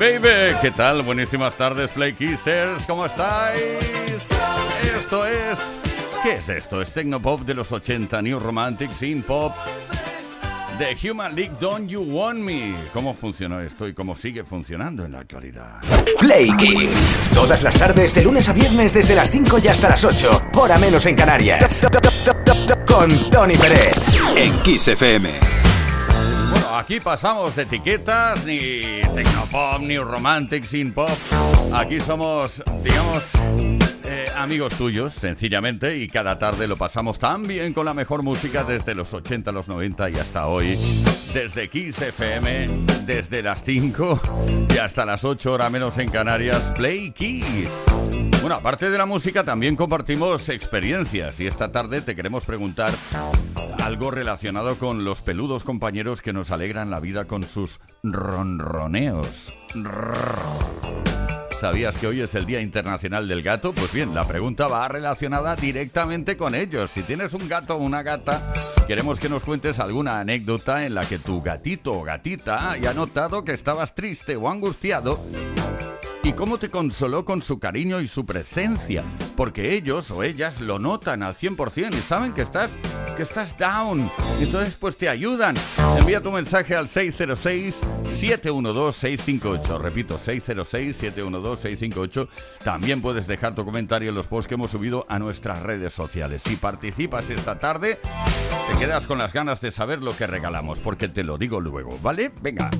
Baby. ¿Qué tal? Buenísimas tardes, Play Kissers. ¿Cómo estáis? Esto es. ¿Qué es esto? Es Tecnopop de los 80, New Romantic, Synth Pop. The Human League Don't You Want Me. ¿Cómo funcionó esto y cómo sigue funcionando en la actualidad? Play Kiss. Todas las tardes, de lunes a viernes, desde las 5 y hasta las 8. Hora menos en Canarias. Con Tony Pérez. En Kiss FM aquí pasamos de etiquetas, ni tecnopop, ni romantic, sin pop. Aquí somos, digamos, eh, amigos tuyos, sencillamente, y cada tarde lo pasamos tan bien con la mejor música desde los 80, los 90 y hasta hoy. Desde Kiss FM, desde las 5 y hasta las 8 horas menos en Canarias, Play Kiss. Bueno, aparte de la música, también compartimos experiencias y esta tarde te queremos preguntar algo relacionado con los peludos compañeros que nos alegran la vida con sus ronroneos. ¿Sabías que hoy es el Día Internacional del Gato? Pues bien, la pregunta va relacionada directamente con ellos. Si tienes un gato o una gata, queremos que nos cuentes alguna anécdota en la que tu gatito o gatita haya notado que estabas triste o angustiado y cómo te consoló con su cariño y su presencia, porque ellos o ellas lo notan al 100% y saben que estás que estás down. Entonces pues te ayudan. Envía tu mensaje al 606 712 658. Repito, 606 712 658. También puedes dejar tu comentario en los posts que hemos subido a nuestras redes sociales. Si participas esta tarde, te quedas con las ganas de saber lo que regalamos, porque te lo digo luego, ¿vale? Venga.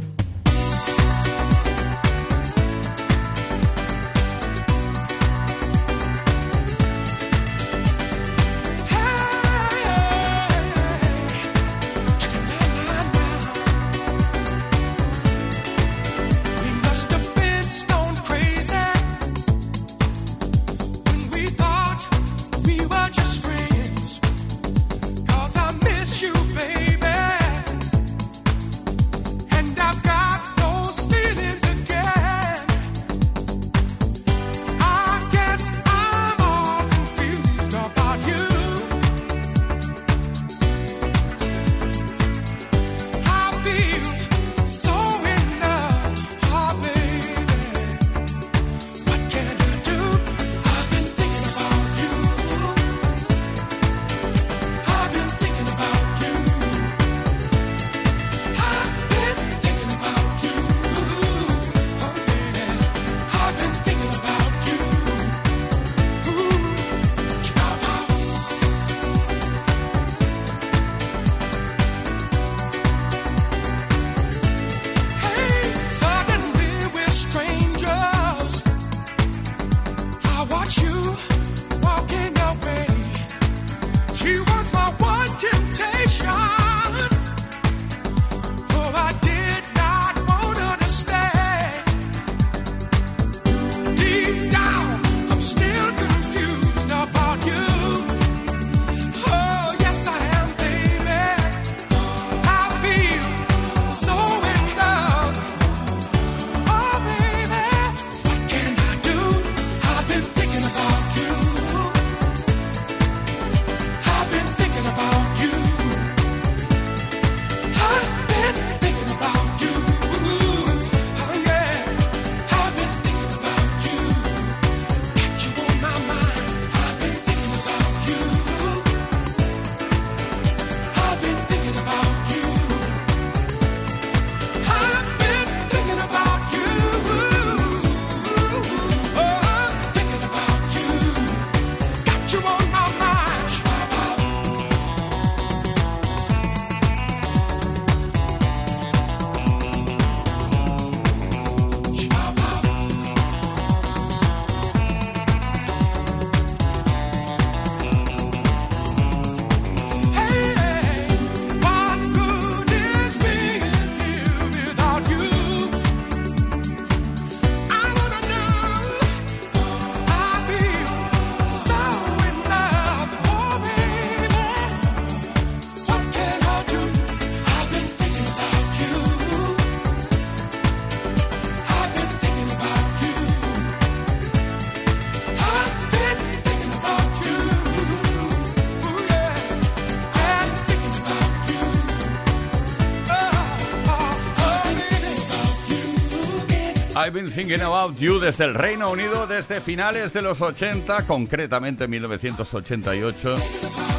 I've been thinking about you desde el Reino Unido desde finales de los 80, concretamente 1988.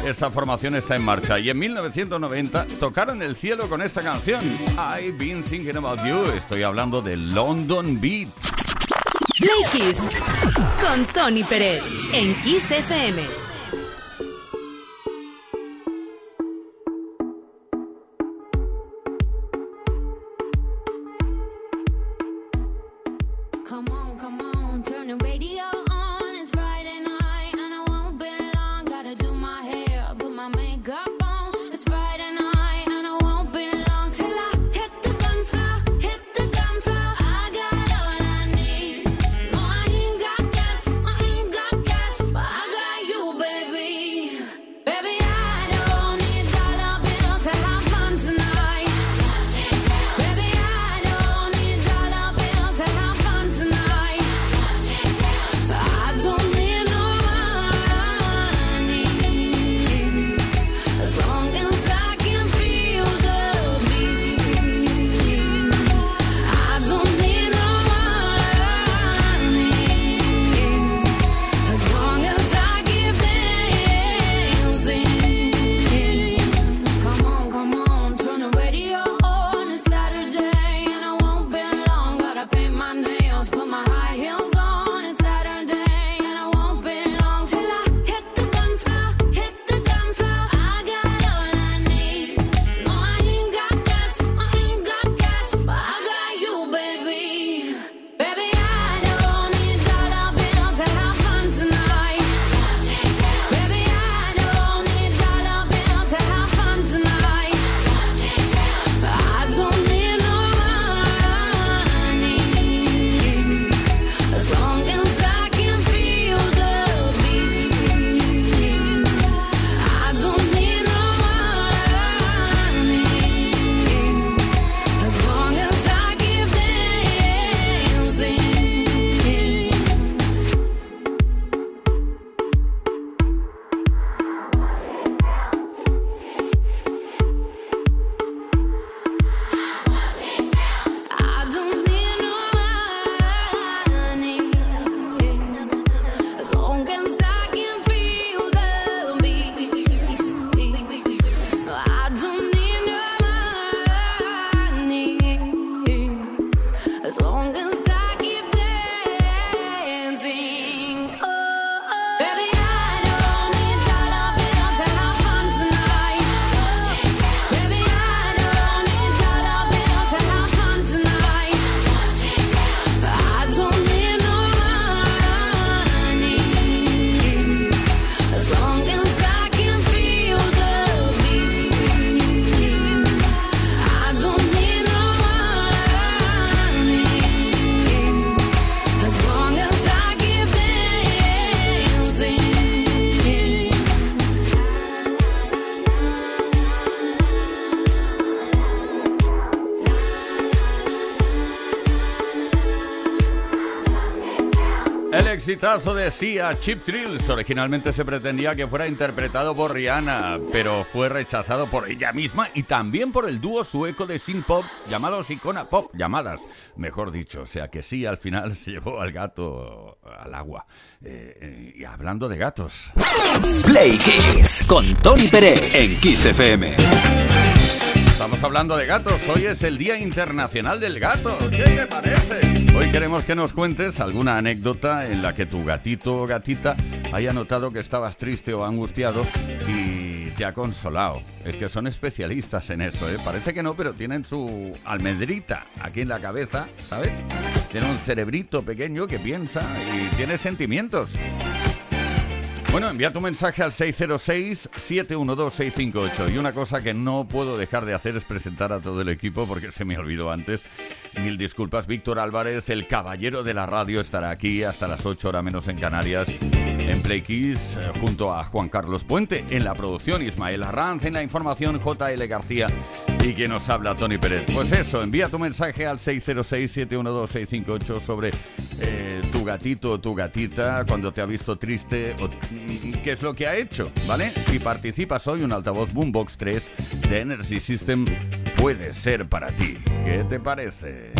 Esta formación está en marcha y en 1990 tocaron el cielo con esta canción. I've been thinking about you. Estoy hablando de London Beat. Play con Tony Pérez en Kiss FM. Exitazo de Sia, Chip Thrills. Originalmente se pretendía que fuera interpretado por Rihanna, pero fue rechazado por ella misma y también por el dúo sueco de synth pop llamados Icona Pop, llamadas, mejor dicho. O sea que sí, al final se llevó al gato al agua. Eh, eh, y hablando de gatos. Play Kiss con Tony Pérez en Kiss FM. Estamos hablando de gatos. Hoy es el Día Internacional del Gato. ¿Qué te parece? Hoy queremos que nos cuentes alguna anécdota en la que tu gatito o gatita haya notado que estabas triste o angustiado y te ha consolado. Es que son especialistas en eso, ¿eh? Parece que no, pero tienen su almendrita aquí en la cabeza, ¿sabes? Tiene un cerebrito pequeño que piensa y tiene sentimientos. Bueno, envía tu mensaje al 606-712-658. Y una cosa que no puedo dejar de hacer es presentar a todo el equipo porque se me olvidó antes. Mil disculpas, Víctor Álvarez, el caballero de la radio, estará aquí hasta las 8 horas menos en Canarias, en Play Kiss, eh, junto a Juan Carlos Puente, en la producción Ismael Arranz, en la información JL García y quien nos habla Tony Pérez. Pues eso, envía tu mensaje al 606-712-658 sobre eh, tu gatito o tu gatita cuando te ha visto triste o qué es lo que ha hecho, ¿vale? Si participas hoy, un altavoz Boombox 3 de Energy System puede ser para ti. ¿Qué te parece?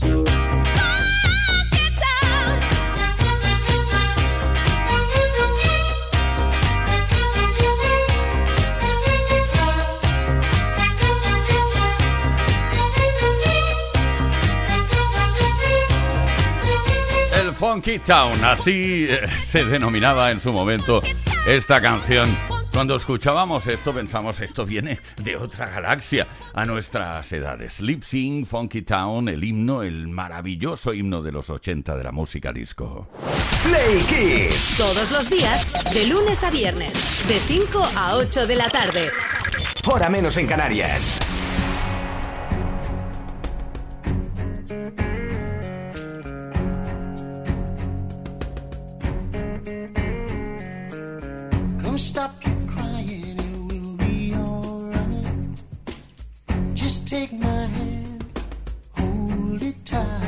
too. Funky Town, así eh, se denominaba en su momento esta canción cuando escuchábamos esto pensamos, esto viene de otra galaxia a nuestras edades. Sleep Sing, Funky Town, el himno, el maravilloso himno de los 80 de la música disco. Play Kiss. Todos los días, de lunes a viernes, de 5 a 8 de la tarde. Hora menos en Canarias. Come stop Just take my hand, hold it tight.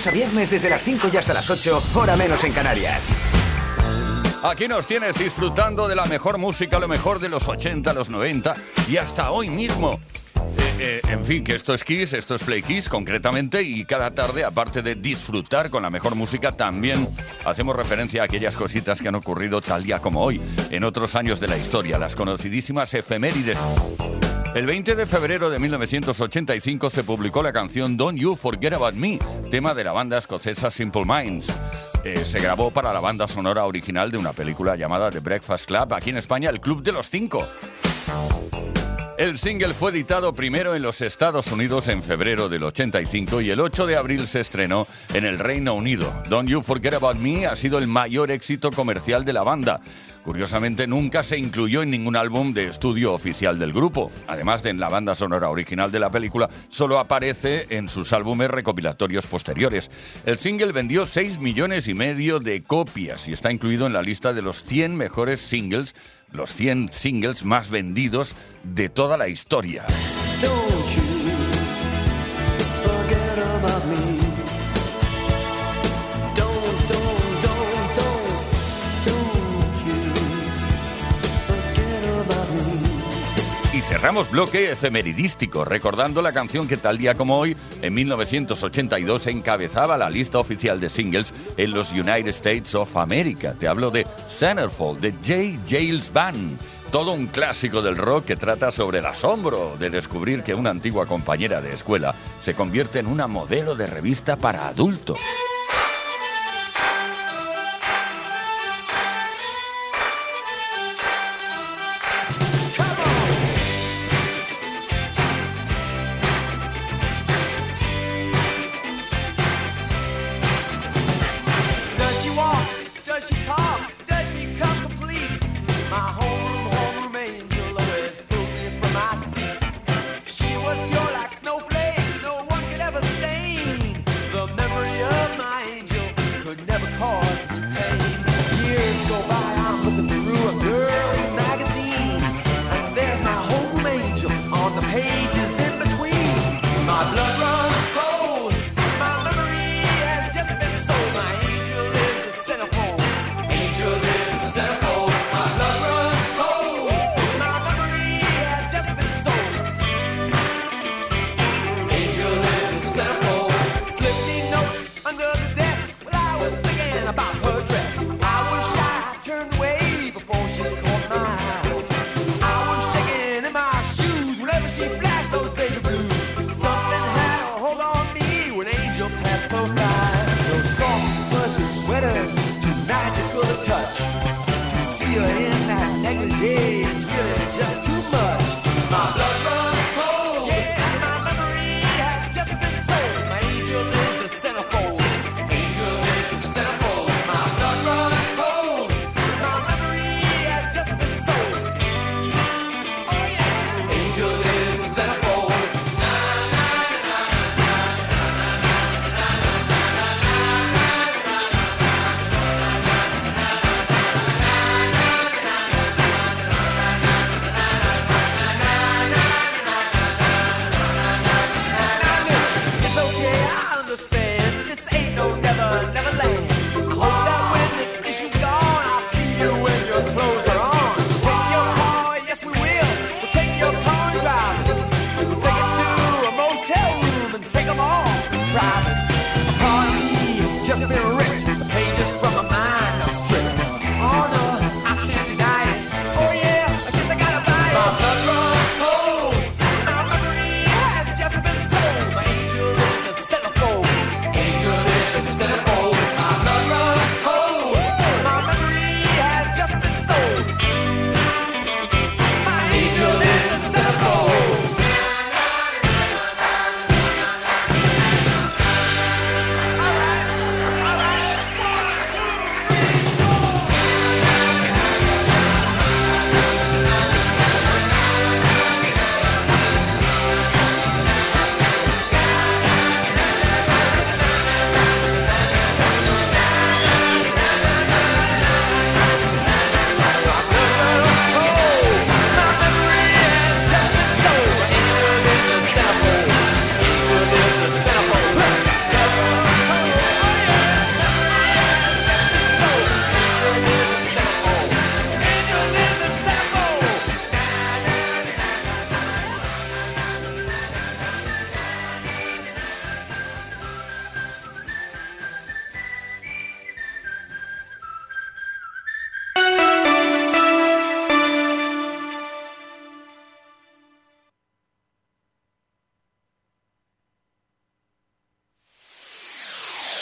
lunes a viernes desde las 5 y hasta las 8, hora menos en Canarias. Aquí nos tienes disfrutando de la mejor música, lo mejor de los 80, los 90 y hasta hoy mismo. Eh, eh, en fin, que esto es Kiss, esto es Play Kiss concretamente y cada tarde, aparte de disfrutar con la mejor música, también hacemos referencia a aquellas cositas que han ocurrido tal día como hoy, en otros años de la historia, las conocidísimas efemérides el 20 de febrero de 1985 se publicó la canción Don't You Forget About Me, tema de la banda escocesa Simple Minds. Eh, se grabó para la banda sonora original de una película llamada The Breakfast Club, aquí en España, El Club de los Cinco. El single fue editado primero en los Estados Unidos en febrero del 85 y el 8 de abril se estrenó en el Reino Unido. Don't You Forget About Me ha sido el mayor éxito comercial de la banda. Curiosamente nunca se incluyó en ningún álbum de estudio oficial del grupo. Además de en la banda sonora original de la película, solo aparece en sus álbumes recopilatorios posteriores. El single vendió 6 millones y medio de copias y está incluido en la lista de los 100 mejores singles los 100 singles más vendidos de toda la historia. Cerramos bloque efemeridístico, recordando la canción que tal día como hoy, en 1982, encabezaba la lista oficial de singles en los United States of America. Te hablo de Centerfold, de J. Jails Band. Todo un clásico del rock que trata sobre el asombro de descubrir que una antigua compañera de escuela se convierte en una modelo de revista para adultos. she talks.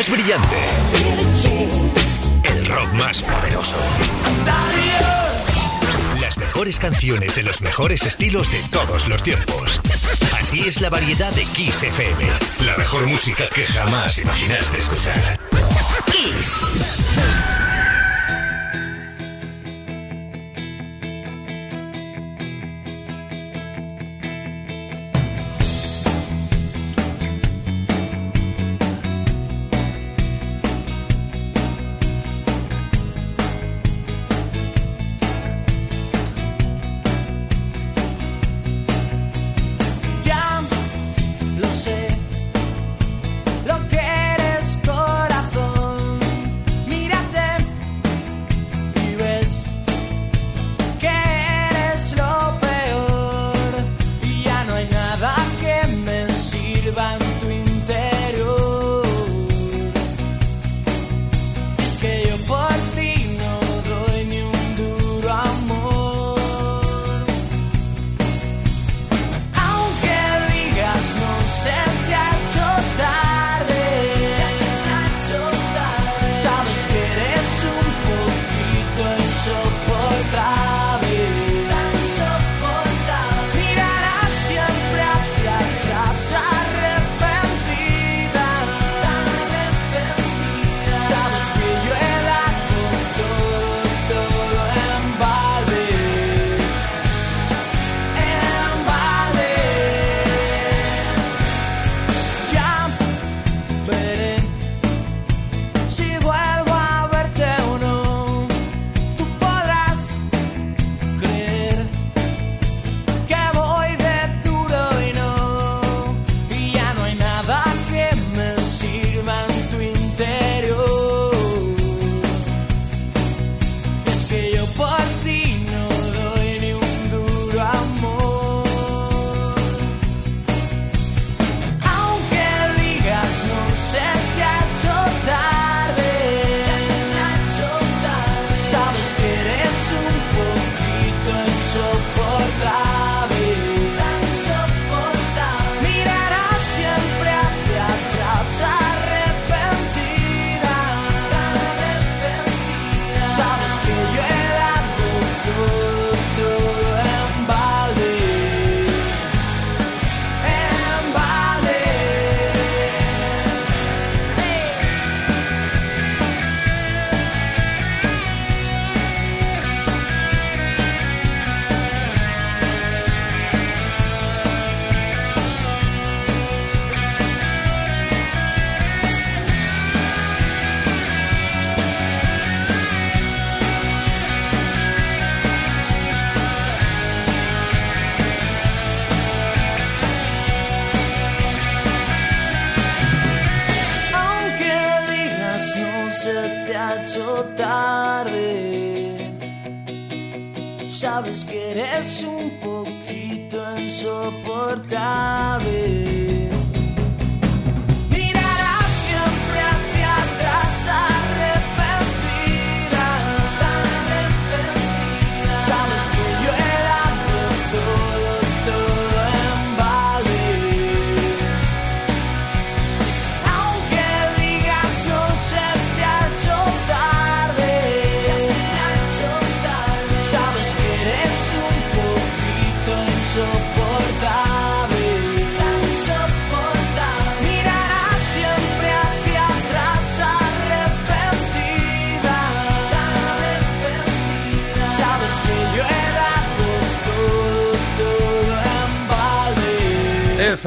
más brillante. El rock más poderoso. Las mejores canciones de los mejores estilos de todos los tiempos. Así es la variedad de Kiss FM. La mejor música que jamás imaginaste escuchar. Kiss.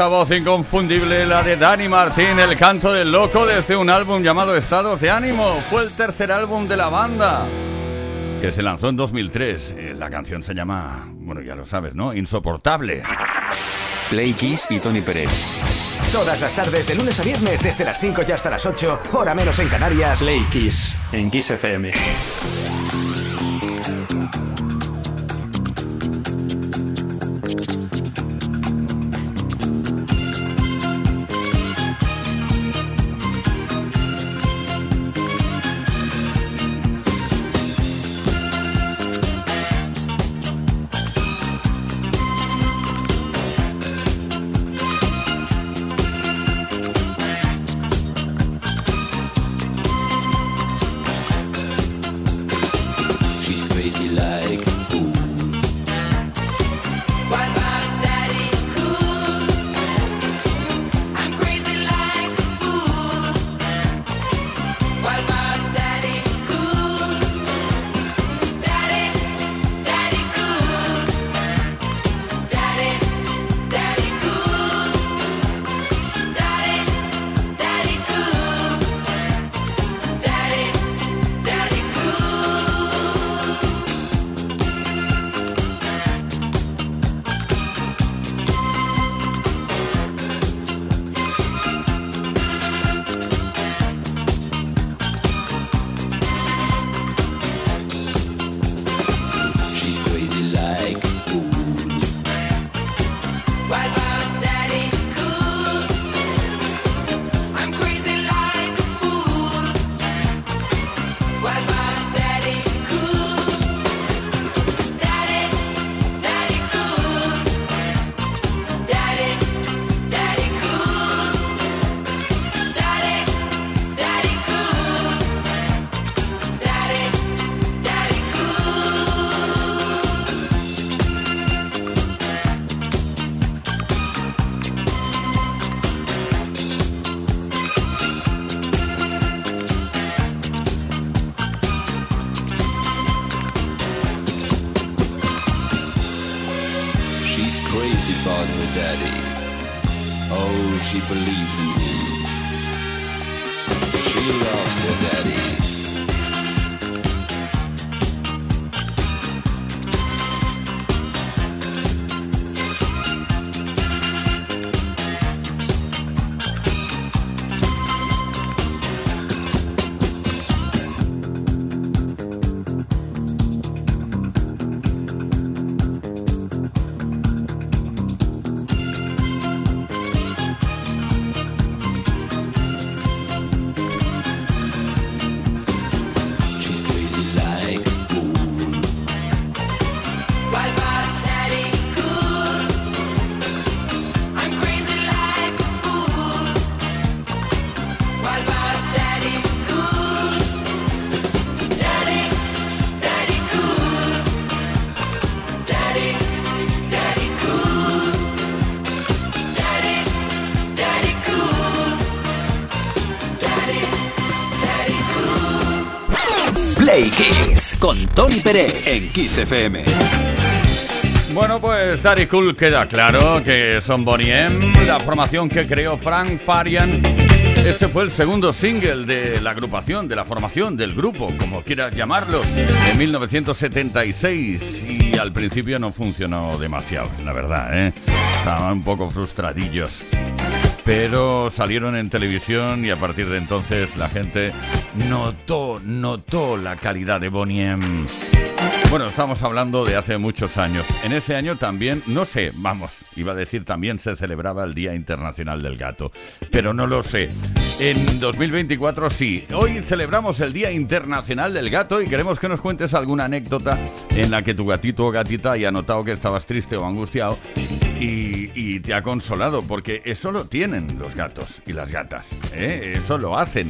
Esa voz inconfundible, la de Dani Martín, el canto del loco desde un álbum llamado Estados de Ánimo. Fue el tercer álbum de la banda, que se lanzó en 2003. Eh, La canción se llama, bueno, ya lo sabes, ¿no? Insoportable. Play Kiss y Tony Pérez. Todas las tardes, de lunes a viernes, desde las 5 y hasta las 8, hora menos en Canarias. Play Kiss en Kiss FM. Play Kiss. Con Tony Pérez en Kiss FM. Bueno, pues Daddy Cool queda claro que son Bonnie M, la formación que creó Frank Farian. Este fue el segundo single de la agrupación, de la formación, del grupo, como quieras llamarlo, en 1976 y al principio no funcionó demasiado, la verdad, ¿eh? Estaban un poco frustradillos. Pero salieron en televisión y a partir de entonces la gente notó, notó la calidad de Bonnie. Bueno, estamos hablando de hace muchos años. En ese año también, no sé, vamos, iba a decir también se celebraba el Día Internacional del Gato, pero no lo sé. En 2024 sí. Hoy celebramos el Día Internacional del Gato y queremos que nos cuentes alguna anécdota en la que tu gatito o gatita haya notado que estabas triste o angustiado y, te ha consolado, porque eso lo tienen los gatos y las gatas, ¿eh? eso lo hacen.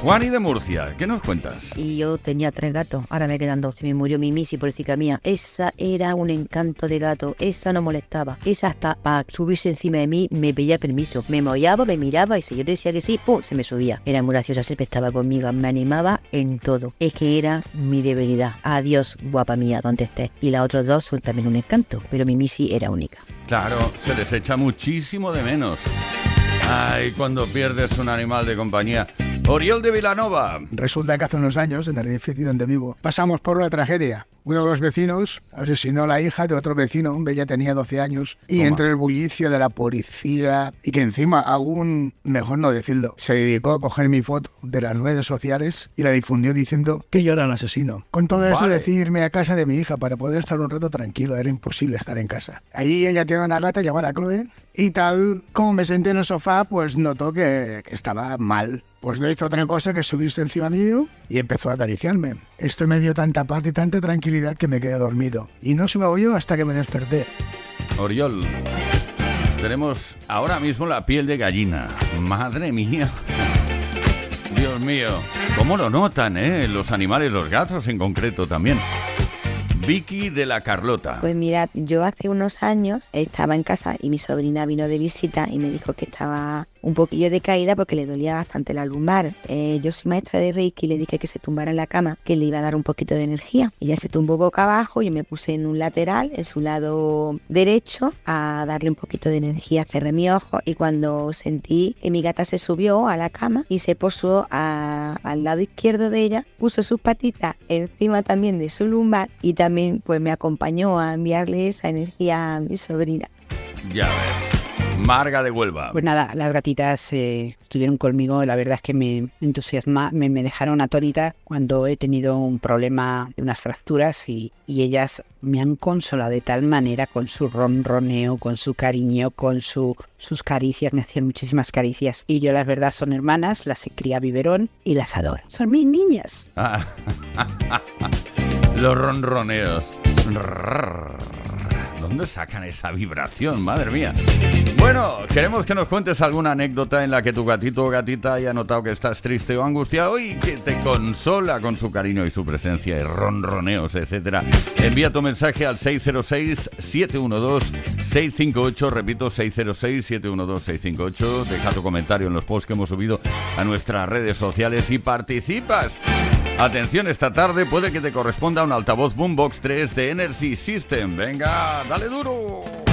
Juani de Murcia, ¿qué nos cuentas? Y yo tenía tres gatos, ahora me quedan dos. Se me murió mi Missy, pobrecita mía. Esa era un encanto de gato, esa no molestaba. Esa hasta para subirse encima de mí me pedía permiso. Me mollaba, me miraba y si yo decía que sí, ¡pum! se me subía. Era muy graciosa, siempre estaba conmigo, me animaba en todo. Es que era mi debilidad. Adiós, guapa mía, donde estés. Y las otras dos son también un encanto, pero mi Missy era única. Claro, se les echa muchísimo de menos. Ay, cuando pierdes un animal de compañía. Oriol de Vilanova. Resulta que hace unos años, en el edificio donde vivo, pasamos por una tragedia. Uno de los vecinos asesinó a la hija de otro vecino, ella tenía 12 años, y Toma. entre el bullicio de la policía y que encima aún, mejor no decirlo, se dedicó a coger mi foto de las redes sociales y la difundió diciendo que yo era el asesino. Con todo eso Vale. decirme a casa de mi hija para poder estar un rato tranquilo, era imposible estar en casa. Allí ella tiene una gata llamada Chloe y tal como me senté en el sofá, pues notó que, que estaba mal. Pues no hizo otra cosa que subirse encima mío y empezó a acariciarme. Esto me dio tanta paz y tanta tranquilidad que me quedé dormido. Y no se me oyó hasta que me desperté. Oriol, tenemos ahora mismo la piel de gallina. Madre mía. Dios mío. ¿Cómo lo notan, eh? Los animales, los gatos en concreto también. Vicky de la Carlota. Pues mirad, yo hace unos años estaba en casa y mi sobrina vino de visita y me dijo que estaba un poquillo decaída porque le dolía bastante la lumbar. Eh, yo soy maestra de Reiki y le dije que se tumbara en la cama, que le iba a dar un poquito de energía. Ella se tumbó boca abajo, yo me puse en un lateral, en su lado derecho, a darle un poquito de energía, cerré mi ojo y cuando sentí que mi gata se subió a la cama y se posó al lado izquierdo de ella, puso sus patitas encima también de su lumbar y también pues me acompañó a enviarle esa energía a mi sobrina. Ya. Marga de Huelva. Pues nada, las gatitas eh, estuvieron conmigo, la verdad es que me entusiasma, me, me dejaron atónita cuando he tenido un problema de unas fracturas y, y ellas me han consolado de tal manera con su ronroneo, con su cariño, con su, sus caricias, me hacían muchísimas caricias. Y yo, la verdad, son hermanas, las cría biberón y las adoro. Son mis niñas. Ah, Los ronroneos. ¿Dónde sacan esa vibración? Madre mía. Bueno, queremos que nos cuentes alguna anécdota en la que tu gatito o gatita haya notado que estás triste o angustiado y que te consola con su cariño y su presencia y ronroneos, etcétera. Envía tu mensaje al 606-712-658, repito, 606-712-658. Deja tu comentario en los posts que hemos subido a nuestras redes sociales y participas. Atención, esta tarde puede que te corresponda un altavoz Boombox 3 de Energy System. Venga, dale duro.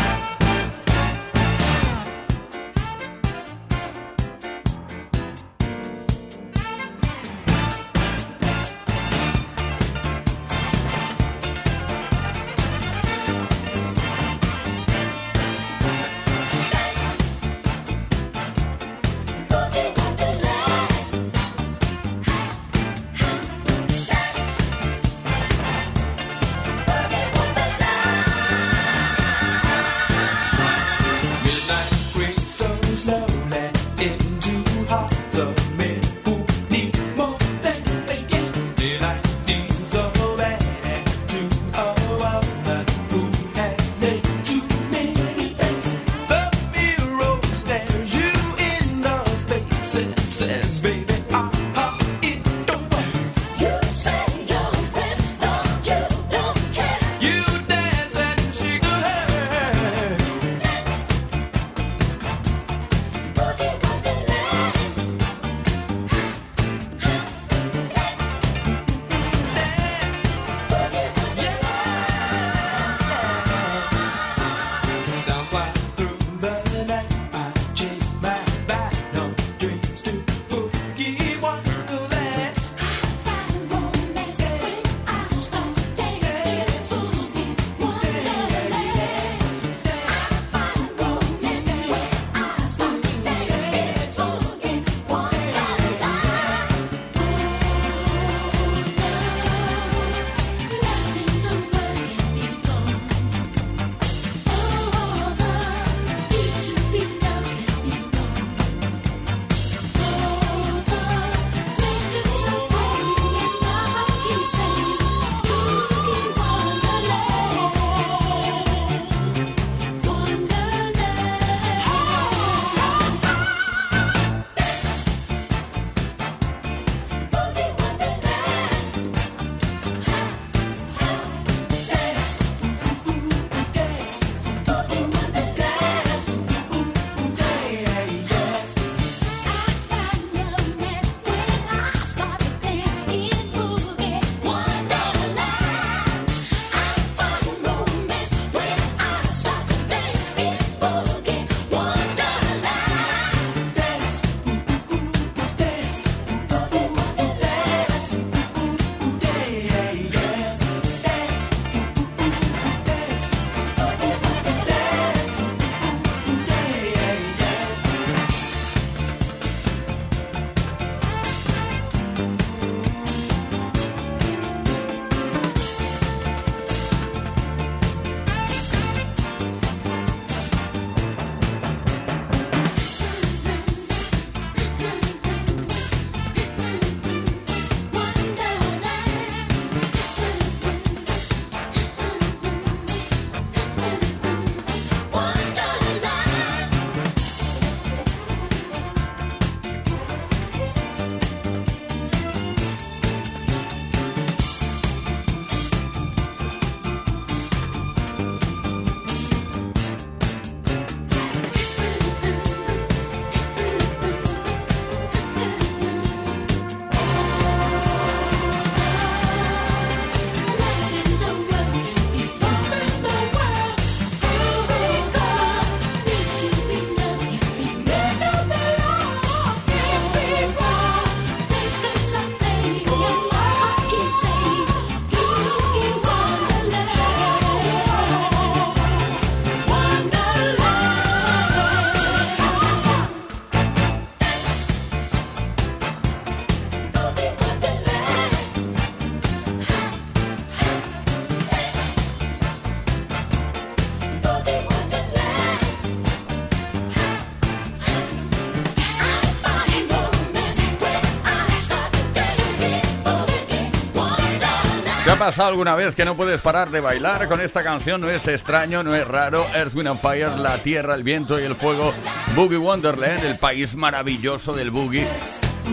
Pasado alguna vez que no puedes parar de bailar con esta canción? No es extraño, no es raro. Earth, and Fire, la tierra, el viento y el fuego. Boogie Wonderland, el país maravilloso del boogie.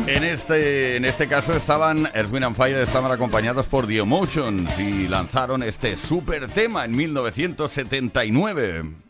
En este, en este caso estaban Earth, and Fire estaban acompañados por The Emotions y lanzaron este super tema en 1979.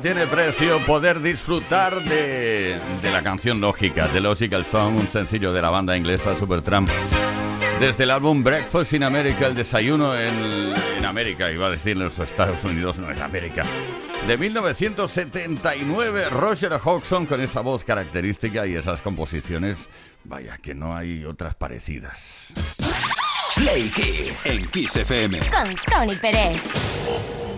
No tiene precio, poder disfrutar de, de la canción lógica, de Logical Song, un sencillo de la banda inglesa Supertramp. Desde el álbum Breakfast in America, el desayuno en, en América, iba a decir en los Estados Unidos, no en América. De 1979, Roger Hodgson con esa voz característica y esas composiciones, vaya que no hay otras parecidas. Play Kiss. En Kiss FM. Con Tony Pérez.